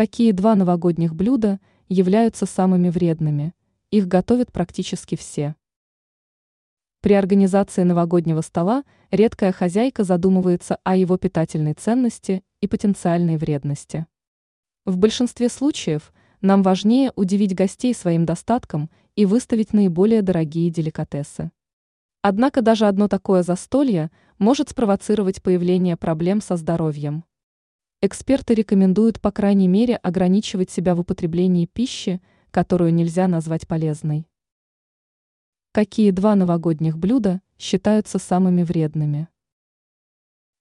Какие два новогодних блюда являются самыми вредными? Их готовят практически все. При организации новогоднего стола редкая хозяйка задумывается о его питательной ценности и потенциальной вредности. В большинстве случаев нам важнее удивить гостей своим достатком и выставить наиболее дорогие деликатесы. Однако даже одно такое застолье может спровоцировать появление проблем со здоровьем. Эксперты рекомендуют по крайней мере ограничивать себя в употреблении пищи, которую нельзя назвать полезной. Какие два новогодних блюда считаются самыми вредными?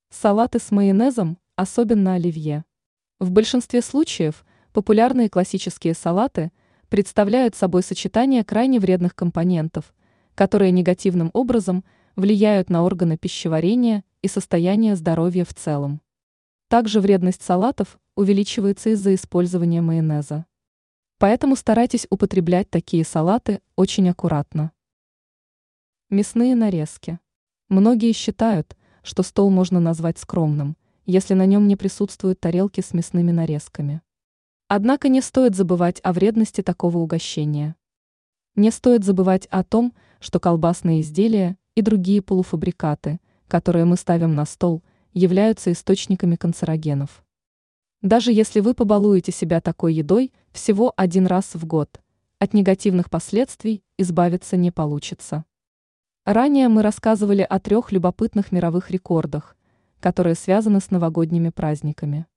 Салаты с майонезом, особенно оливье. В большинстве случаев популярные классические салаты представляют собой сочетание крайне вредных компонентов, которые негативным образом влияют на органы пищеварения и состояние здоровья в целом. Также вредность салатов увеличивается из-за использования майонеза. Поэтому старайтесь употреблять такие салаты очень аккуратно. Мясные нарезки. Многие считают, что стол можно назвать скромным, если на нем не присутствуют тарелки с мясными нарезками. Однако не стоит забывать о вредности такого угощения. Не стоит забывать о том, что колбасные изделия и другие полуфабрикаты, которые мы ставим на стол, являются источниками канцерогенов. Даже если вы побалуете себя такой едой всего один раз в год, от негативных последствий избавиться не получится. Ранее мы рассказывали о трех любопытных мировых рекордах, которые связаны с новогодними праздниками.